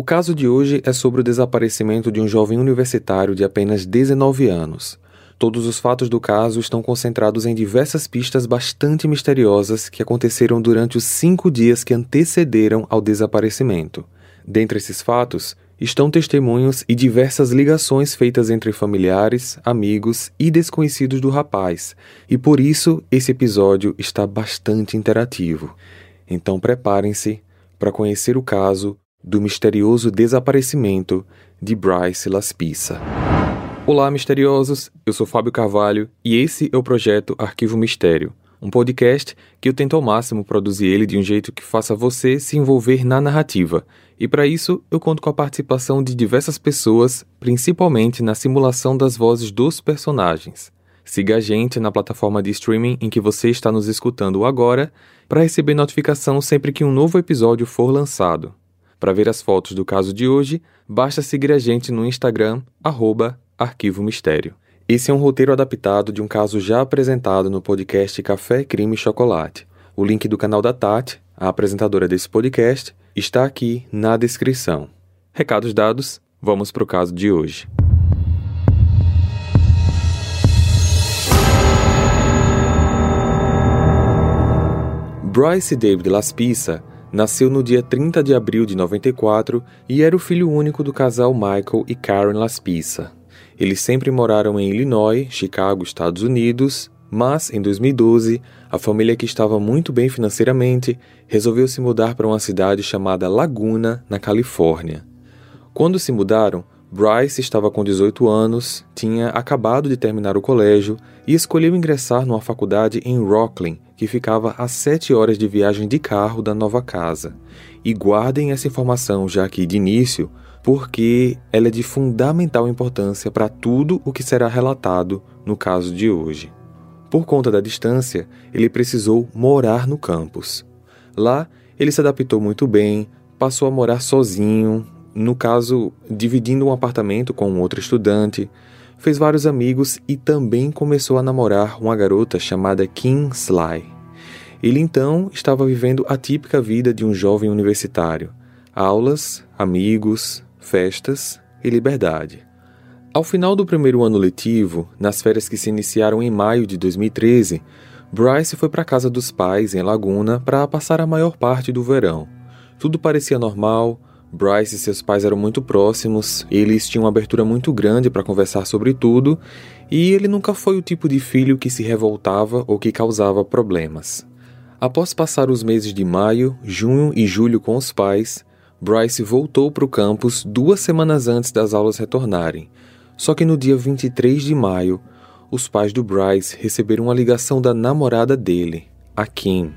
O caso de hoje é sobre o desaparecimento de um jovem universitário de apenas 19 anos. Todos os fatos do caso estão concentrados em diversas pistas bastante misteriosas que aconteceram durante os cinco dias que antecederam ao desaparecimento. Dentre esses fatos, estão testemunhos e diversas ligações feitas entre familiares, amigos e desconhecidos do rapaz, e por isso esse episódio está bastante interativo. Então preparem-se para conhecer o caso do misterioso desaparecimento de Bryce Laspissa. Olá, misteriosos! Eu sou Fábio Carvalho e esse é o projeto Arquivo Mistério, um podcast que eu tento ao máximo produzir ele de um jeito que faça você se envolver na narrativa. E para isso, eu conto com a participação de diversas pessoas, principalmente na simulação das vozes dos personagens. Siga a gente na plataforma de streaming em que você está nos escutando agora para receber notificação sempre que um novo episódio for lançado. Para ver as fotos do caso de hoje, basta seguir a gente no Instagram, arroba Arquivo Mistério. Esse é um roteiro adaptado de um caso já apresentado no podcast Café, Crime e Chocolate. O link do canal da Tati, a apresentadora desse podcast, está aqui na descrição. Recados dados, vamos para o caso de hoje. Bryce David Laspissa Nasceu no dia 30 de abril de 94 e era o filho único do casal Michael e Karen Laspissa. Eles sempre moraram em Illinois, Chicago, Estados Unidos, mas em 2012, a família que estava muito bem financeiramente resolveu se mudar para uma cidade chamada Laguna, na Califórnia. Quando se mudaram, Bryce estava com 18 anos, tinha acabado de terminar o colégio e escolheu ingressar numa faculdade em Rocklin, que ficava a 7 horas de viagem de carro da nova casa. E guardem essa informação já aqui de início, porque ela é de fundamental importância para tudo o que será relatado no caso de hoje. Por conta da distância, ele precisou morar no campus. Lá, ele se adaptou muito bem, passou a morar sozinho, no caso, dividindo um apartamento com um outro estudante, fez vários amigos e também começou a namorar uma garota chamada Kim Sly. Ele então estava vivendo a típica vida de um jovem universitário: aulas, amigos, festas e liberdade. Ao final do primeiro ano letivo, nas férias que se iniciaram em maio de 2013, Bryce foi para a casa dos pais em Laguna para passar a maior parte do verão. Tudo parecia normal, Bryce e seus pais eram muito próximos, eles tinham uma abertura muito grande para conversar sobre tudo, e ele nunca foi o tipo de filho que se revoltava ou que causava problemas. Após passar os meses de maio, junho e julho com os pais, Bryce voltou para o campus duas semanas antes das aulas retornarem. Só que no dia 23 de maio, os pais do Bryce receberam uma ligação da namorada dele, a Kim.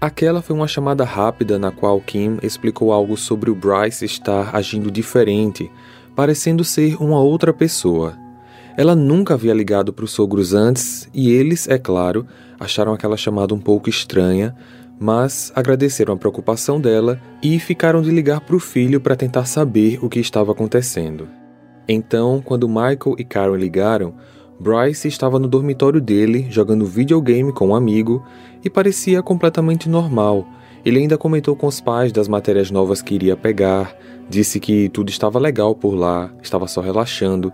Aquela foi uma chamada rápida na qual Kim explicou algo sobre o Bryce estar agindo diferente, parecendo ser uma outra pessoa. Ela nunca havia ligado para os sogros antes e eles, é claro, acharam aquela chamada um pouco estranha, mas agradeceram a preocupação dela e ficaram de ligar para o filho para tentar saber o que estava acontecendo. Então, quando Michael e Karen ligaram, Bryce estava no dormitório dele, jogando videogame com um amigo, e parecia completamente normal. Ele ainda comentou com os pais das matérias novas que iria pegar, disse que tudo estava legal por lá, estava só relaxando,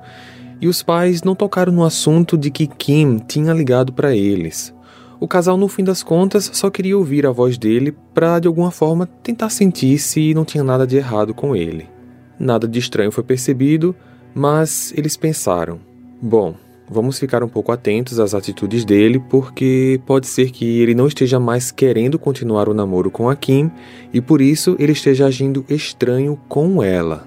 e os pais não tocaram no assunto de que Kim tinha ligado para eles. O casal, no fim das contas, só queria ouvir a voz dele para, de alguma forma, tentar sentir se não tinha nada de errado com ele. Nada de estranho foi percebido, mas eles pensaram: bom, Vamos ficar um pouco atentos às atitudes dele, porque pode ser que ele não esteja mais querendo continuar o namoro com a Kim e por isso ele esteja agindo estranho com ela.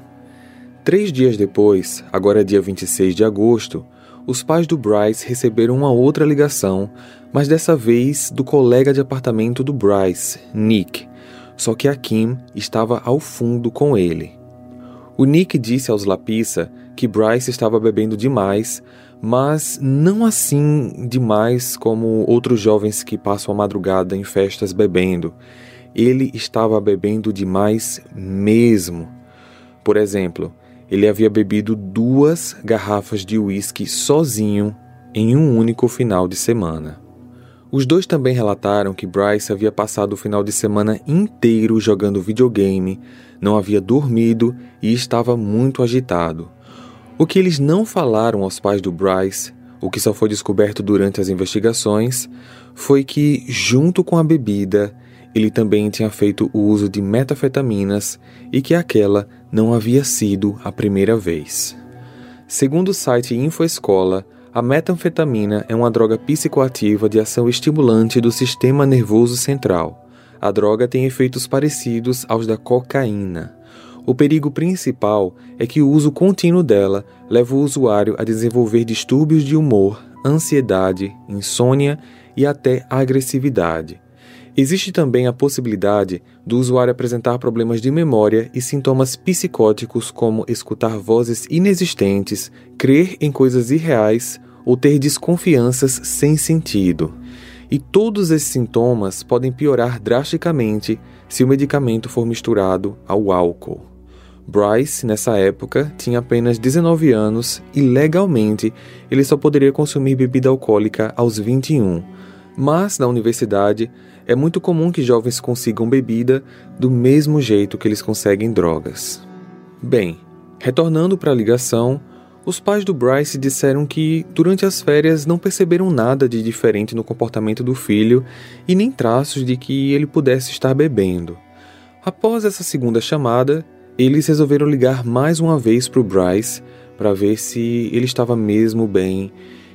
Três dias depois, agora dia 26 de agosto, os pais do Bryce receberam uma outra ligação, mas dessa vez do colega de apartamento do Bryce, Nick. Só que a Kim estava ao fundo com ele. O Nick disse aos Lapissa que Bryce estava bebendo demais, mas não assim demais como outros jovens que passam a madrugada em festas bebendo. Ele estava bebendo demais mesmo. Por exemplo, ele havia bebido duas garrafas de uísque sozinho em um único final de semana. Os dois também relataram que Bryce havia passado o final de semana inteiro jogando videogame, não havia dormido e estava muito agitado. O que eles não falaram aos pais do Bryce, o que só foi descoberto durante as investigações, foi que, junto com a bebida, ele também tinha feito o uso de metafetaminas e que aquela não havia sido a primeira vez. Segundo o site InfoEscola, a metanfetamina é uma droga psicoativa de ação estimulante do sistema nervoso central. A droga tem efeitos parecidos aos da cocaína. O perigo principal é que o uso contínuo dela leva o usuário a desenvolver distúrbios de humor, ansiedade, insônia e até agressividade. Existe também a possibilidade do usuário apresentar problemas de memória e sintomas psicóticos como escutar vozes inexistentes, crer em coisas irreais ou ter desconfianças sem sentido. E todos esses sintomas podem piorar drasticamente se o medicamento for misturado ao álcool. Bryce, nessa época, tinha apenas 19 anos e legalmente ele só poderia consumir bebida alcoólica aos 21. Mas na universidade é muito comum que jovens consigam bebida do mesmo jeito que eles conseguem drogas. Bem, retornando para a ligação, os pais do Bryce disseram que, durante as férias, não perceberam nada de diferente no comportamento do filho e nem traços de que ele pudesse estar bebendo. Após essa segunda chamada, eles resolveram ligar mais uma vez para o Bryce para ver se ele estava mesmo bem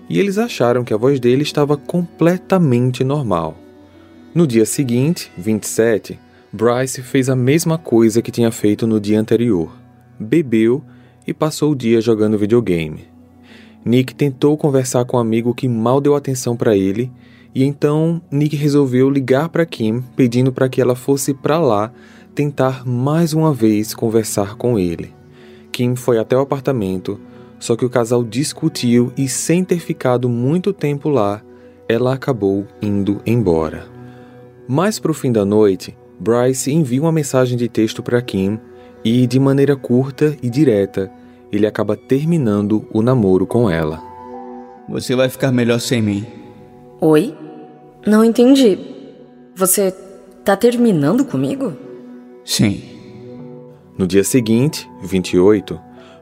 e eles acharam que a voz dele estava completamente normal. No dia seguinte, 27, Bryce fez a mesma coisa que tinha feito no dia anterior. Bebeu e passou o dia jogando videogame. Nick tentou conversar com um amigo que mal deu atenção para ele, e então Nick resolveu ligar para Kim pedindo para que ela fosse para lá tentar mais uma vez conversar com ele. Kim foi até o apartamento, só que o casal discutiu e, sem ter ficado muito tempo lá, ela acabou indo embora. Mais para o fim da noite, Bryce envia uma mensagem de texto para Kim e, de maneira curta e direta, ele acaba terminando o namoro com ela. Você vai ficar melhor sem mim. Oi? Não entendi. Você tá terminando comigo? Sim. No dia seguinte, 28,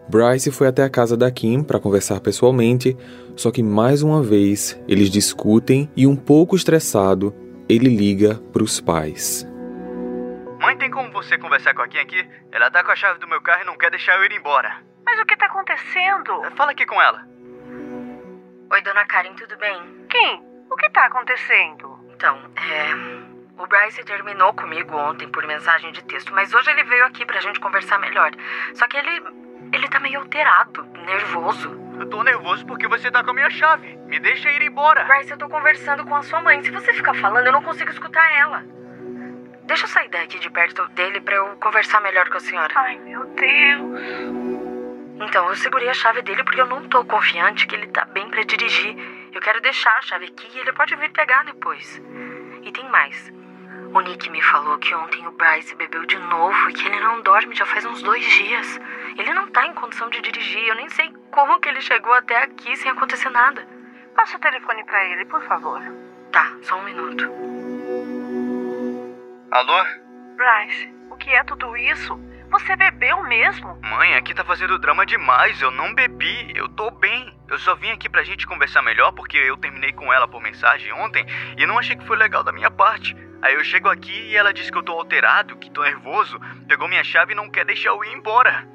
Bryce foi até a casa da Kim para conversar pessoalmente, só que mais uma vez eles discutem e, um pouco estressado, ele liga para os pais. Mãe, tem como você conversar com a Kim aqui? Ela tá com a chave do meu carro e não quer deixar eu ir embora. Mas o que tá acontecendo? Fala aqui com ela. Oi, dona Karen, tudo bem? Kim, o que tá acontecendo? Então, é. O Bryce terminou comigo ontem por mensagem de texto, mas hoje ele veio aqui pra gente conversar melhor. Só que ele. ele tá meio alterado, nervoso. Eu tô nervoso porque você tá com a minha chave. Me deixa ir embora. Bryce, eu tô conversando com a sua mãe. Se você ficar falando, eu não consigo escutar ela. Deixa eu sair daqui de perto dele para eu conversar melhor com a senhora. Ai, meu Deus. Então, eu segurei a chave dele porque eu não tô confiante que ele tá bem para dirigir. Eu quero deixar a chave aqui e ele pode vir pegar depois. E tem mais. O Nick me falou que ontem o Bryce bebeu de novo e que ele não dorme já faz uns dois dias. Ele não tá em condição de dirigir. Eu nem sei como que ele chegou até aqui sem acontecer nada. Passa o telefone para ele, por favor. Tá, só um minuto. Alô? Bryce, o que é tudo isso? Você bebeu mesmo? Mãe, aqui tá fazendo drama demais. Eu não bebi. Eu tô bem. Eu só vim aqui pra gente conversar melhor porque eu terminei com ela por mensagem ontem e não achei que foi legal da minha parte. Aí eu chego aqui e ela diz que eu tô alterado, que tô nervoso, pegou minha chave e não quer deixar eu ir embora.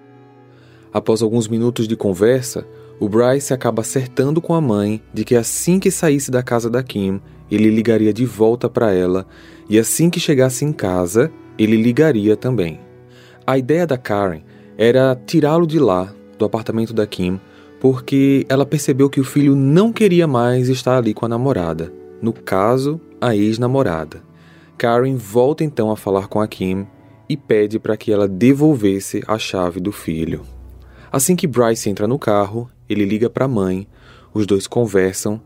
Após alguns minutos de conversa, o Bryce acaba acertando com a mãe de que assim que saísse da casa da Kim, ele ligaria de volta para ela e assim que chegasse em casa, ele ligaria também. A ideia da Karen era tirá-lo de lá, do apartamento da Kim, porque ela percebeu que o filho não queria mais estar ali com a namorada, no caso, a ex-namorada. Karen volta então a falar com a Kim e pede para que ela devolvesse a chave do filho. Assim que Bryce entra no carro, ele liga para a mãe, os dois conversam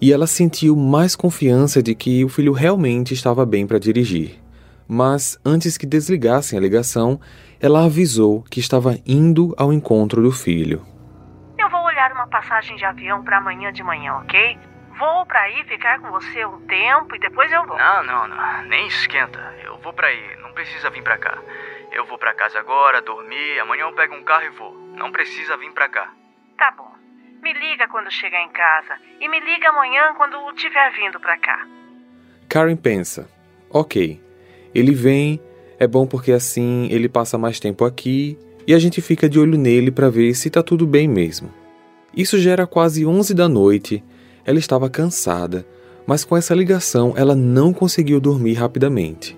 e ela sentiu mais confiança de que o filho realmente estava bem para dirigir. Mas antes que desligassem a ligação, ela avisou que estava indo ao encontro do filho. Eu vou olhar uma passagem de avião para amanhã de manhã, ok? vou pra aí ficar com você um tempo e depois eu vou. Não, não, não. Nem esquenta. Eu vou pra aí. Não precisa vir pra cá. Eu vou pra casa agora, dormir. Amanhã eu pego um carro e vou. Não precisa vir pra cá. Tá bom. Me liga quando chegar em casa. E me liga amanhã quando estiver vindo pra cá. Karen pensa: ok, ele vem, é bom porque assim ele passa mais tempo aqui e a gente fica de olho nele para ver se tá tudo bem mesmo. Isso já era quase 11 da noite, ela estava cansada, mas com essa ligação ela não conseguiu dormir rapidamente.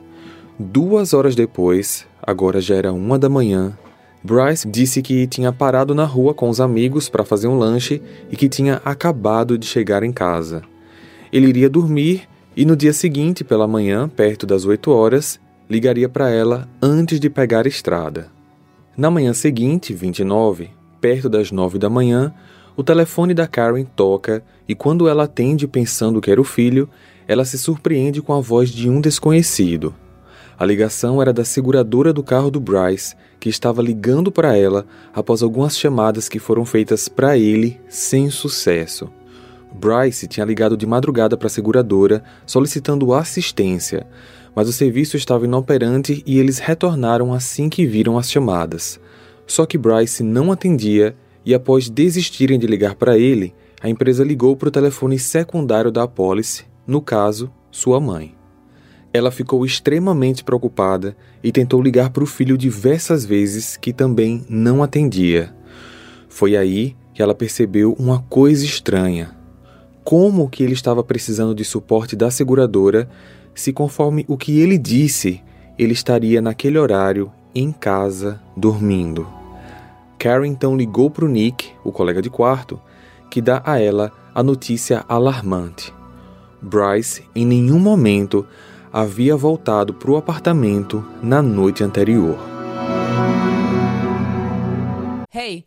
Duas horas depois, agora já era uma da manhã, Bryce disse que tinha parado na rua com os amigos para fazer um lanche e que tinha acabado de chegar em casa. Ele iria dormir e no dia seguinte, pela manhã, perto das 8 horas, ligaria para ela antes de pegar a estrada. Na manhã seguinte, 29, perto das 9 da manhã, o telefone da Karen toca e quando ela atende pensando que era o filho, ela se surpreende com a voz de um desconhecido. A ligação era da seguradora do carro do Bryce, que estava ligando para ela após algumas chamadas que foram feitas para ele sem sucesso. Bryce tinha ligado de madrugada para a seguradora solicitando assistência, mas o serviço estava inoperante e eles retornaram assim que viram as chamadas. Só que Bryce não atendia e, após desistirem de ligar para ele, a empresa ligou para o telefone secundário da apólice, no caso, sua mãe. Ela ficou extremamente preocupada e tentou ligar para o filho diversas vezes, que também não atendia. Foi aí que ela percebeu uma coisa estranha como que ele estava precisando de suporte da seguradora, se conforme o que ele disse, ele estaria naquele horário em casa dormindo. Karen então ligou para o Nick, o colega de quarto, que dá a ela a notícia alarmante. Bryce em nenhum momento havia voltado para o apartamento na noite anterior. Hey,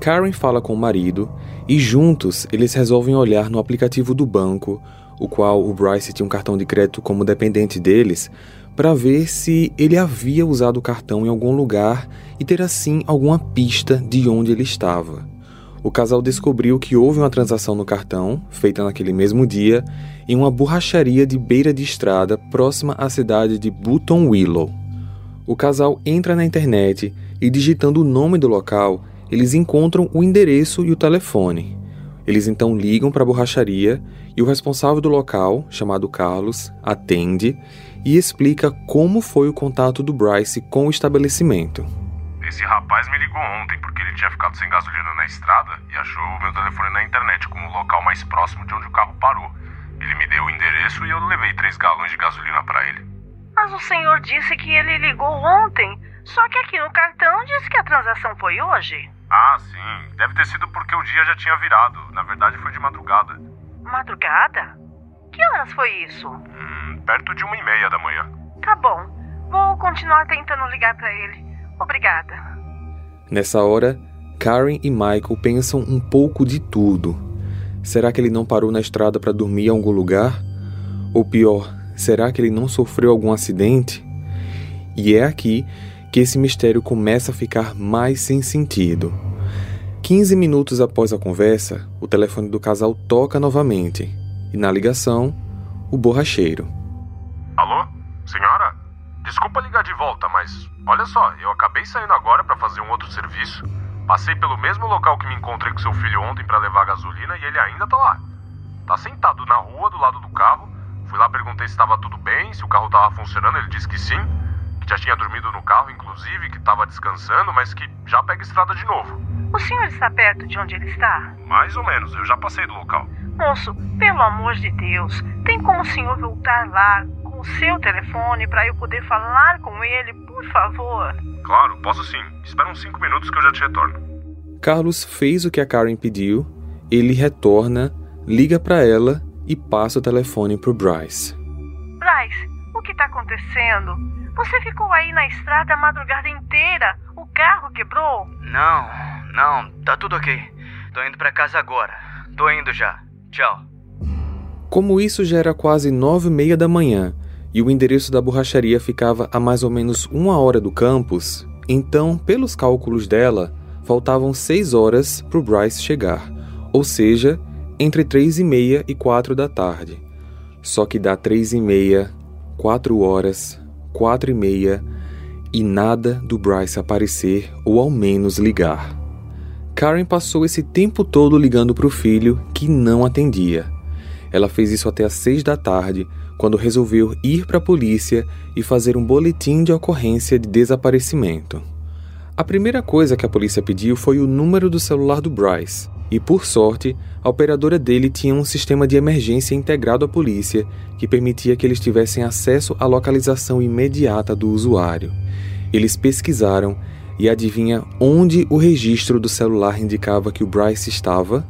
Karen fala com o marido e juntos eles resolvem olhar no aplicativo do banco, o qual o Bryce tinha um cartão de crédito como dependente deles, para ver se ele havia usado o cartão em algum lugar e ter assim alguma pista de onde ele estava. O casal descobriu que houve uma transação no cartão, feita naquele mesmo dia, em uma borracharia de beira de estrada próxima à cidade de Button Willow. O casal entra na internet e, digitando o nome do local, eles encontram o endereço e o telefone. Eles então ligam para a borracharia e o responsável do local, chamado Carlos, atende e explica como foi o contato do Bryce com o estabelecimento. Esse rapaz me ligou ontem porque ele tinha ficado sem gasolina na estrada e achou o meu telefone na internet como o local mais próximo de onde o carro parou. Ele me deu o endereço e eu levei três galões de gasolina para ele. Mas o senhor disse que ele ligou ontem. Só que aqui no cartão diz que a transação foi hoje. Ah, sim. Deve ter sido porque o dia já tinha virado. Na verdade, foi de madrugada. Madrugada? Que horas foi isso? Hum, perto de uma e meia da manhã. Tá bom. Vou continuar tentando ligar para ele. Obrigada. Nessa hora, Karen e Michael pensam um pouco de tudo. Será que ele não parou na estrada para dormir em algum lugar? Ou pior, será que ele não sofreu algum acidente? E é aqui que esse mistério começa a ficar mais sem sentido. 15 minutos após a conversa, o telefone do casal toca novamente e na ligação, o borracheiro. Alô? Senhora? Desculpa ligar de volta, mas olha só, eu acabei saindo agora para fazer um outro serviço. Passei pelo mesmo local que me encontrei com seu filho ontem para levar gasolina e ele ainda tá lá. Tá sentado na rua do lado do carro. Fui lá perguntei se estava tudo bem, se o carro estava funcionando, ele disse que sim que já tinha dormido no carro, inclusive, que estava descansando, mas que já pega estrada de novo. O senhor está perto de onde ele está? Mais ou menos, eu já passei do local. Moço, pelo amor de Deus, tem como o senhor voltar lá com o seu telefone para eu poder falar com ele, por favor? Claro, posso sim. Espera uns cinco minutos que eu já te retorno. Carlos fez o que a Karen pediu, ele retorna liga para ela e passa o telefone pro Bryce. Bryce, o que tá acontecendo? Você ficou aí na estrada a madrugada inteira? O carro quebrou? Não, não, tá tudo ok. Tô indo para casa agora. Tô indo já. Tchau. Como isso já era quase nove e meia da manhã e o endereço da borracharia ficava a mais ou menos uma hora do campus, então, pelos cálculos dela, faltavam seis horas para o Bryce chegar, ou seja, entre três e meia e quatro da tarde. Só que dá três e meia, quatro horas, quatro e meia e nada do Bryce aparecer ou ao menos ligar. Karen passou esse tempo todo ligando para o filho que não atendia. Ela fez isso até às seis da tarde, quando resolveu ir para a polícia e fazer um boletim de ocorrência de desaparecimento. A primeira coisa que a polícia pediu foi o número do celular do Bryce, e por sorte, a operadora dele tinha um sistema de emergência integrado à polícia que permitia que eles tivessem acesso à localização imediata do usuário. Eles pesquisaram e adivinha onde o registro do celular indicava que o Bryce estava?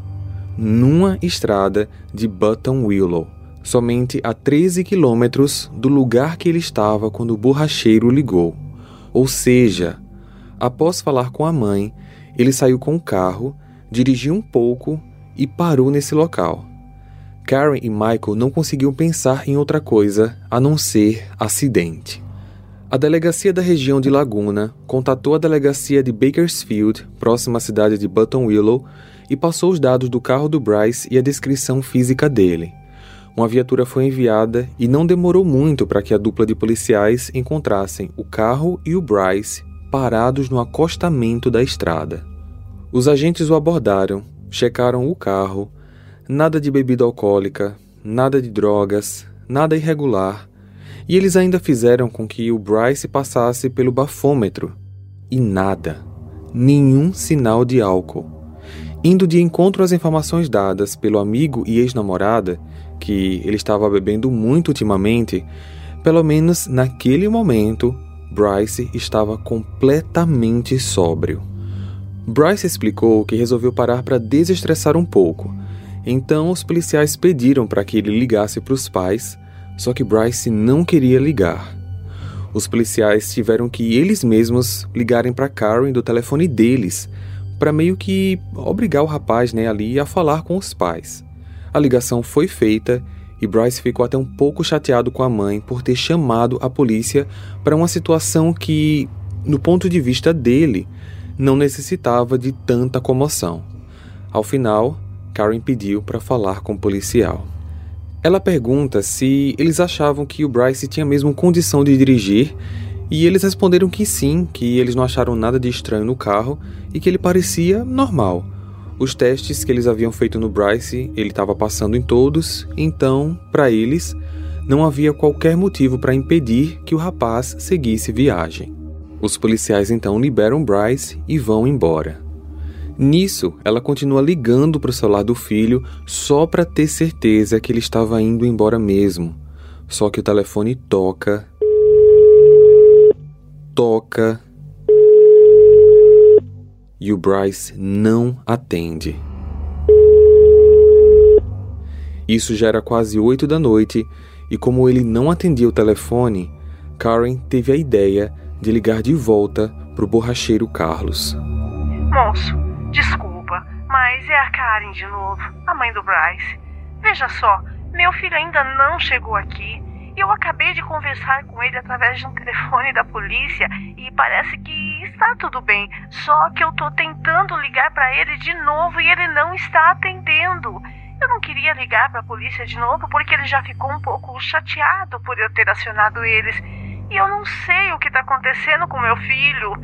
numa estrada de Button Willow, somente a 13 quilômetros do lugar que ele estava quando o borracheiro ligou. Ou seja, após falar com a mãe, ele saiu com o carro, dirigiu um pouco e parou nesse local. Karen e Michael não conseguiam pensar em outra coisa a não ser acidente. A delegacia da região de Laguna contatou a delegacia de Bakersfield, próxima à cidade de Button Willow, e passou os dados do carro do Bryce e a descrição física dele. Uma viatura foi enviada e não demorou muito para que a dupla de policiais encontrassem o carro e o Bryce parados no acostamento da estrada. Os agentes o abordaram, checaram o carro, nada de bebida alcoólica, nada de drogas, nada irregular, e eles ainda fizeram com que o Bryce passasse pelo bafômetro. E nada, nenhum sinal de álcool. Indo de encontro às informações dadas pelo amigo e ex-namorada, que ele estava bebendo muito ultimamente, pelo menos naquele momento, Bryce estava completamente sóbrio. Bryce explicou que resolveu parar para desestressar um pouco. Então os policiais pediram para que ele ligasse para os pais, só que Bryce não queria ligar. Os policiais tiveram que eles mesmos ligarem para Karen do telefone deles para meio que obrigar o rapaz né, ali a falar com os pais. A ligação foi feita e Bryce ficou até um pouco chateado com a mãe por ter chamado a polícia para uma situação que, no ponto de vista dele, não necessitava de tanta comoção. Ao final, Karen pediu para falar com o policial. Ela pergunta se eles achavam que o Bryce tinha mesmo condição de dirigir e eles responderam que sim, que eles não acharam nada de estranho no carro e que ele parecia normal. Os testes que eles haviam feito no Bryce, ele estava passando em todos, então, para eles, não havia qualquer motivo para impedir que o rapaz seguisse viagem. Os policiais então liberam Bryce e vão embora. Nisso, ela continua ligando para o celular do filho só para ter certeza que ele estava indo embora mesmo. Só que o telefone toca toca e o Bryce não atende. Isso já era quase oito da noite e, como ele não atendia o telefone, Karen teve a ideia de ligar de volta para o borracheiro Carlos. Moço, desculpa, mas é a Karen de novo, a mãe do Bryce. Veja só, meu filho ainda não chegou aqui eu acabei de conversar com ele através de um telefone da polícia e parece que está tudo bem. Só que eu tô tentando ligar para ele de novo e ele não está atendendo. Eu não queria ligar para a polícia de novo porque ele já ficou um pouco chateado por eu ter acionado eles. E eu não sei o que está acontecendo com meu filho.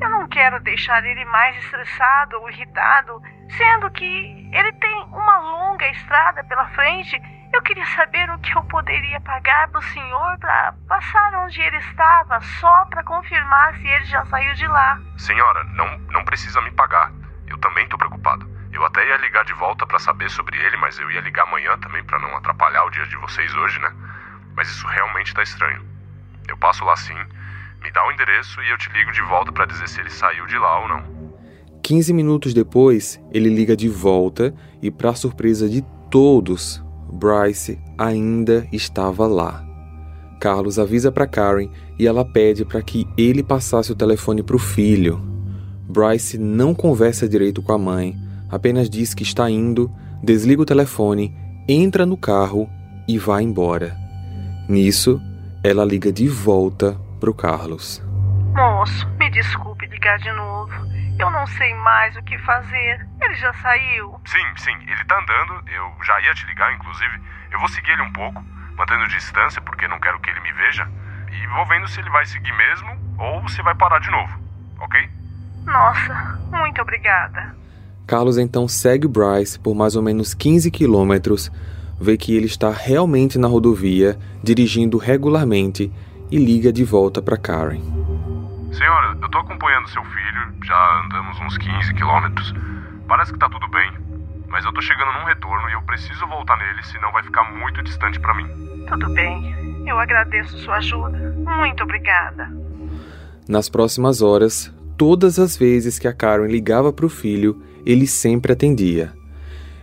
Eu não quero deixar ele mais estressado ou irritado, sendo que ele tem uma longa estrada pela frente eu queria saber o que eu poderia pagar para o senhor para passar onde ele estava, só para confirmar se ele já saiu de lá. Senhora, não, não precisa me pagar. Eu também estou preocupado. Eu até ia ligar de volta para saber sobre ele, mas eu ia ligar amanhã também para não atrapalhar o dia de vocês hoje, né? Mas isso realmente está estranho. Eu passo lá sim, me dá o endereço e eu te ligo de volta para dizer se ele saiu de lá ou não. 15 minutos depois, ele liga de volta e, para surpresa de todos, Bryce ainda estava lá. Carlos avisa para Karen e ela pede para que ele passasse o telefone para o filho. Bryce não conversa direito com a mãe, apenas diz que está indo, desliga o telefone, entra no carro e vai embora. Nisso, ela liga de volta para o Carlos. Moço, me desculpe ligar de novo. Eu não sei mais o que fazer. Ele já saiu? Sim, sim, ele tá andando. Eu já ia te ligar, inclusive. Eu vou seguir ele um pouco, mantendo distância porque não quero que ele me veja. E vou vendo se ele vai seguir mesmo ou se vai parar de novo, ok? Nossa, muito obrigada. Carlos então segue Bryce por mais ou menos 15 quilômetros, vê que ele está realmente na rodovia, dirigindo regularmente e liga de volta para Karen. Senhora, eu tô acompanhando seu filho, já andamos uns 15 quilômetros. Parece que tá tudo bem, mas eu tô chegando num retorno e eu preciso voltar nele, senão vai ficar muito distante para mim. Tudo bem. Eu agradeço sua ajuda. Muito obrigada. Nas próximas horas, todas as vezes que a Karen ligava para o filho, ele sempre atendia.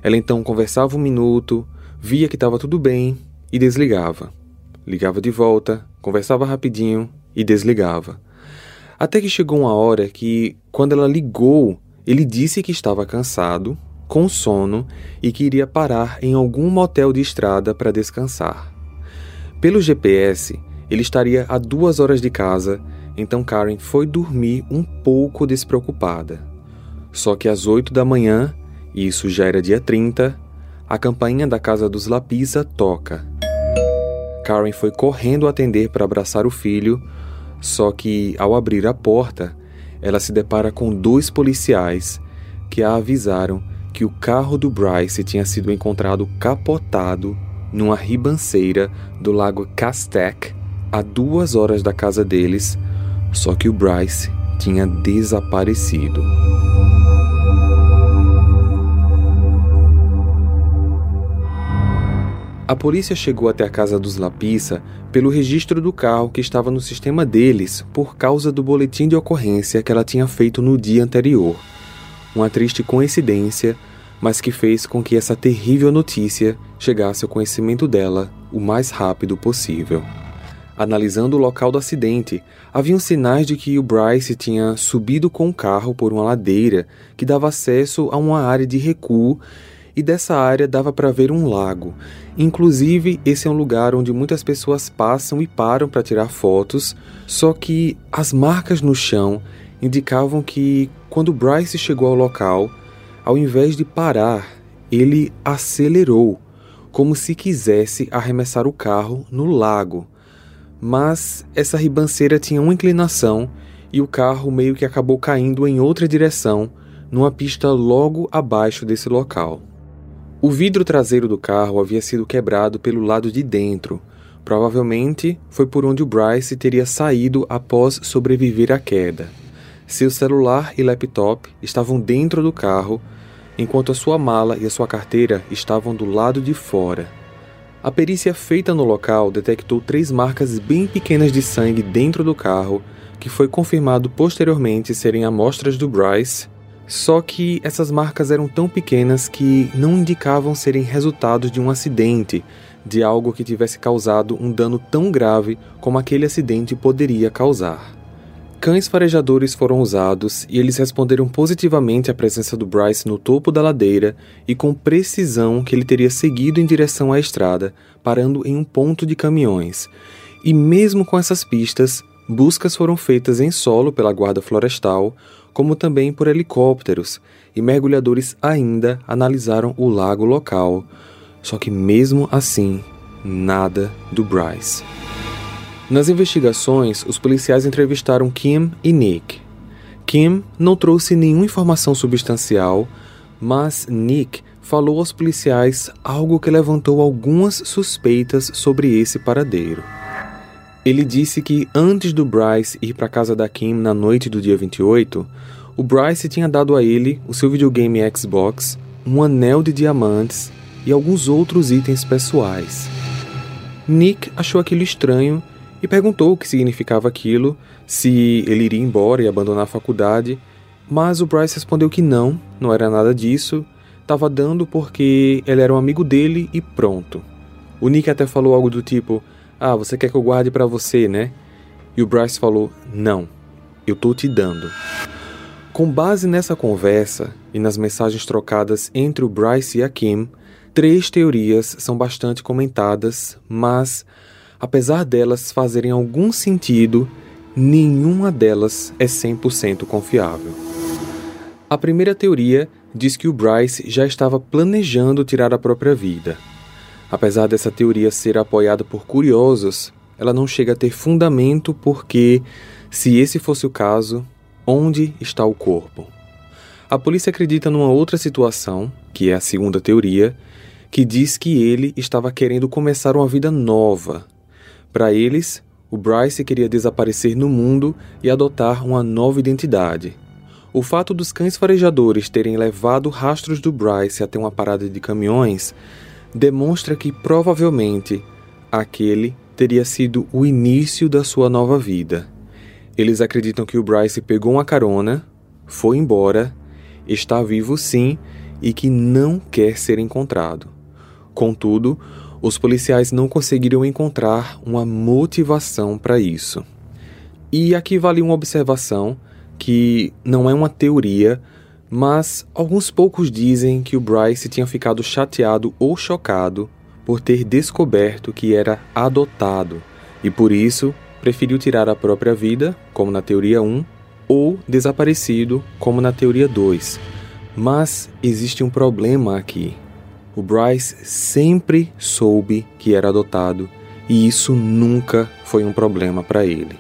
Ela então conversava um minuto, via que estava tudo bem e desligava. Ligava de volta, conversava rapidinho e desligava. Até que chegou uma hora que, quando ela ligou, ele disse que estava cansado, com sono e que iria parar em algum motel de estrada para descansar. Pelo GPS, ele estaria a duas horas de casa, então Karen foi dormir um pouco despreocupada. Só que às oito da manhã, isso já era dia 30, a campainha da casa dos Lapisa toca. Karen foi correndo atender para abraçar o filho, só que ao abrir a porta, ela se depara com dois policiais que a avisaram que o carro do Bryce tinha sido encontrado capotado numa ribanceira do lago Castec, a duas horas da casa deles, só que o Bryce tinha desaparecido. A polícia chegou até a casa dos Lapissa pelo registro do carro que estava no sistema deles por causa do boletim de ocorrência que ela tinha feito no dia anterior. Uma triste coincidência, mas que fez com que essa terrível notícia chegasse ao conhecimento dela o mais rápido possível. Analisando o local do acidente, haviam sinais de que o Bryce tinha subido com o carro por uma ladeira que dava acesso a uma área de recuo e dessa área dava para ver um lago. Inclusive, esse é um lugar onde muitas pessoas passam e param para tirar fotos, só que as marcas no chão indicavam que quando Bryce chegou ao local, ao invés de parar, ele acelerou, como se quisesse arremessar o carro no lago. Mas essa ribanceira tinha uma inclinação e o carro meio que acabou caindo em outra direção, numa pista logo abaixo desse local. O vidro traseiro do carro havia sido quebrado pelo lado de dentro. Provavelmente foi por onde o Bryce teria saído após sobreviver à queda. Seu celular e laptop estavam dentro do carro, enquanto a sua mala e a sua carteira estavam do lado de fora. A perícia feita no local detectou três marcas bem pequenas de sangue dentro do carro, que foi confirmado posteriormente serem amostras do Bryce só que essas marcas eram tão pequenas que não indicavam serem resultados de um acidente, de algo que tivesse causado um dano tão grave como aquele acidente poderia causar. Cães farejadores foram usados e eles responderam positivamente à presença do Bryce no topo da ladeira e com precisão que ele teria seguido em direção à estrada, parando em um ponto de caminhões. E mesmo com essas pistas, buscas foram feitas em solo pela Guarda Florestal, como também por helicópteros, e mergulhadores ainda analisaram o lago local. Só que mesmo assim, nada do Bryce. Nas investigações, os policiais entrevistaram Kim e Nick. Kim não trouxe nenhuma informação substancial, mas Nick falou aos policiais algo que levantou algumas suspeitas sobre esse paradeiro. Ele disse que antes do Bryce ir para casa da Kim na noite do dia 28, o Bryce tinha dado a ele o seu videogame Xbox, um anel de diamantes e alguns outros itens pessoais. Nick achou aquilo estranho e perguntou o que significava aquilo, se ele iria embora e abandonar a faculdade, mas o Bryce respondeu que não, não era nada disso, estava dando porque ele era um amigo dele e pronto. O Nick até falou algo do tipo: "Ah, você quer que eu guarde para você, né?" E o Bryce falou: "Não, eu tô te dando." Com base nessa conversa e nas mensagens trocadas entre o Bryce e a Kim, três teorias são bastante comentadas, mas apesar delas fazerem algum sentido, nenhuma delas é 100% confiável. A primeira teoria diz que o Bryce já estava planejando tirar a própria vida. Apesar dessa teoria ser apoiada por curiosos, ela não chega a ter fundamento porque, se esse fosse o caso, onde está o corpo? A polícia acredita numa outra situação, que é a segunda teoria, que diz que ele estava querendo começar uma vida nova. Para eles, o Bryce queria desaparecer no mundo e adotar uma nova identidade. O fato dos cães farejadores terem levado rastros do Bryce até uma parada de caminhões demonstra que provavelmente aquele teria sido o início da sua nova vida. Eles acreditam que o Bryce pegou uma carona, foi embora, está vivo sim e que não quer ser encontrado. Contudo, os policiais não conseguiram encontrar uma motivação para isso. E aqui vale uma observação que não é uma teoria, mas alguns poucos dizem que o Bryce tinha ficado chateado ou chocado por ter descoberto que era adotado e por isso preferiu tirar a própria vida, como na teoria 1, ou desaparecido, como na teoria 2. Mas existe um problema aqui. O Bryce sempre soube que era adotado e isso nunca foi um problema para ele.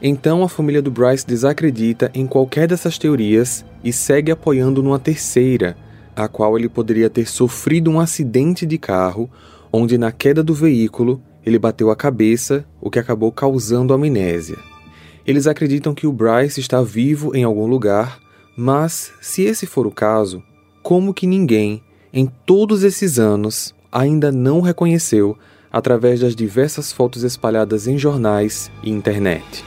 Então a família do Bryce desacredita em qualquer dessas teorias e segue apoiando numa terceira, a qual ele poderia ter sofrido um acidente de carro, onde na queda do veículo ele bateu a cabeça, o que acabou causando amnésia. Eles acreditam que o Bryce está vivo em algum lugar, mas se esse for o caso, como que ninguém, em todos esses anos, ainda não reconheceu através das diversas fotos espalhadas em jornais e internet?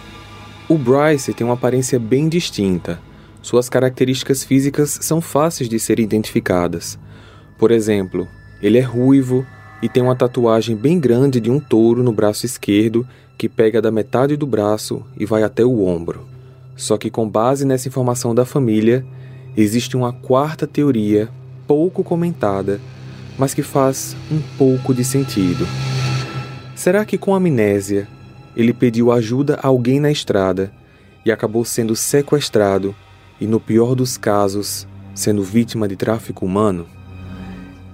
O Bryce tem uma aparência bem distinta. Suas características físicas são fáceis de serem identificadas. Por exemplo, ele é ruivo e tem uma tatuagem bem grande de um touro no braço esquerdo que pega da metade do braço e vai até o ombro. Só que, com base nessa informação da família, existe uma quarta teoria pouco comentada, mas que faz um pouco de sentido. Será que com amnésia ele pediu ajuda a alguém na estrada e acabou sendo sequestrado e, no pior dos casos, sendo vítima de tráfico humano?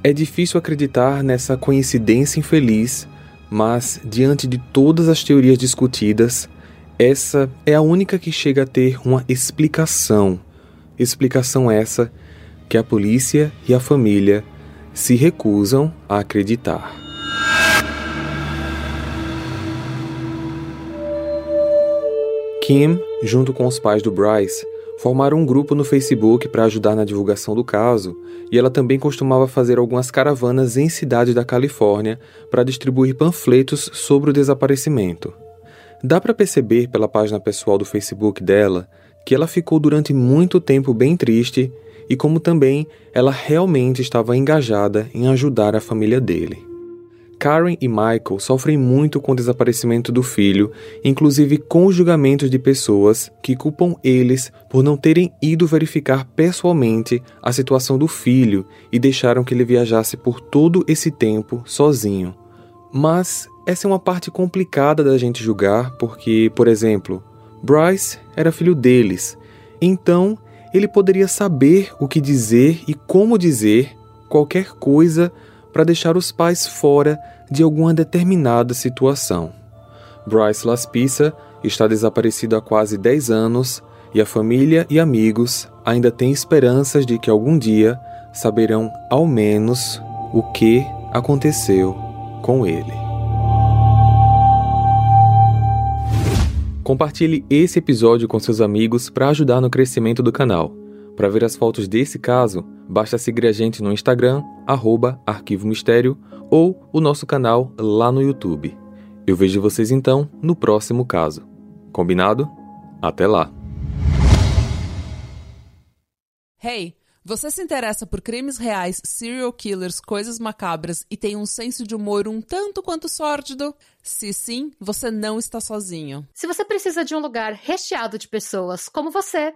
É difícil acreditar nessa coincidência infeliz, mas, diante de todas as teorias discutidas, essa é a única que chega a ter uma explicação. Explicação essa que a polícia e a família se recusam a acreditar. Kim, junto com os pais do Bryce, formaram um grupo no Facebook para ajudar na divulgação do caso, e ela também costumava fazer algumas caravanas em cidades da Califórnia para distribuir panfletos sobre o desaparecimento. Dá para perceber pela página pessoal do Facebook dela que ela ficou durante muito tempo bem triste e como também ela realmente estava engajada em ajudar a família dele. Karen e Michael sofrem muito com o desaparecimento do filho, inclusive com os julgamentos de pessoas que culpam eles por não terem ido verificar pessoalmente a situação do filho e deixaram que ele viajasse por todo esse tempo sozinho. Mas essa é uma parte complicada da gente julgar, porque, por exemplo, Bryce era filho deles, então ele poderia saber o que dizer e como dizer qualquer coisa para deixar os pais fora de alguma determinada situação. Bryce Laspissa está desaparecido há quase 10 anos e a família e amigos ainda têm esperanças de que algum dia saberão ao menos o que aconteceu com ele. Compartilhe esse episódio com seus amigos para ajudar no crescimento do canal. Para ver as fotos desse caso, basta seguir a gente no Instagram, arroba Arquivo Mistério, ou o nosso canal lá no YouTube. Eu vejo vocês então no próximo caso. Combinado? Até lá! Hey! Você se interessa por crimes reais, serial killers, coisas macabras e tem um senso de humor um tanto quanto sórdido? Se sim, você não está sozinho. Se você precisa de um lugar recheado de pessoas como você,